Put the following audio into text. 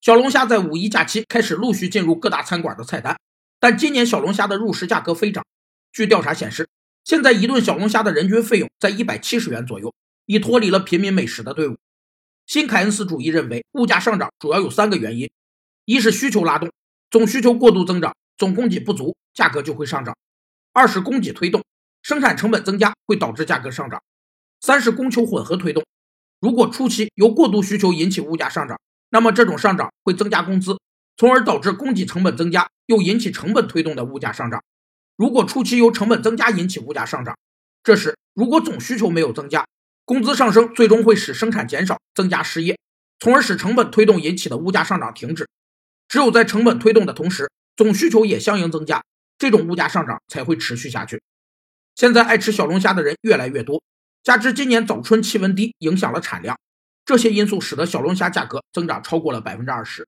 小龙虾在五一假期开始陆续进入各大餐馆的菜单，但今年小龙虾的入食价格飞涨。据调查显示，现在一顿小龙虾的人均费用在一百七十元左右，已脱离了平民美食的队伍。新凯恩斯主义认为，物价上涨主要有三个原因：一是需求拉动，总需求过度增长，总供给不足，价格就会上涨；二是供给推动，生产成本增加会导致价格上涨；三是供求混合推动。如果初期由过度需求引起物价上涨，那么这种上涨会增加工资，从而导致供给成本增加，又引起成本推动的物价上涨。如果初期由成本增加引起物价上涨，这时如果总需求没有增加，工资上升最终会使生产减少，增加失业，从而使成本推动引起的物价上涨停止。只有在成本推动的同时，总需求也相应增加，这种物价上涨才会持续下去。现在爱吃小龙虾的人越来越多。加之今年早春气温低，影响了产量，这些因素使得小龙虾价格增长超过了百分之二十。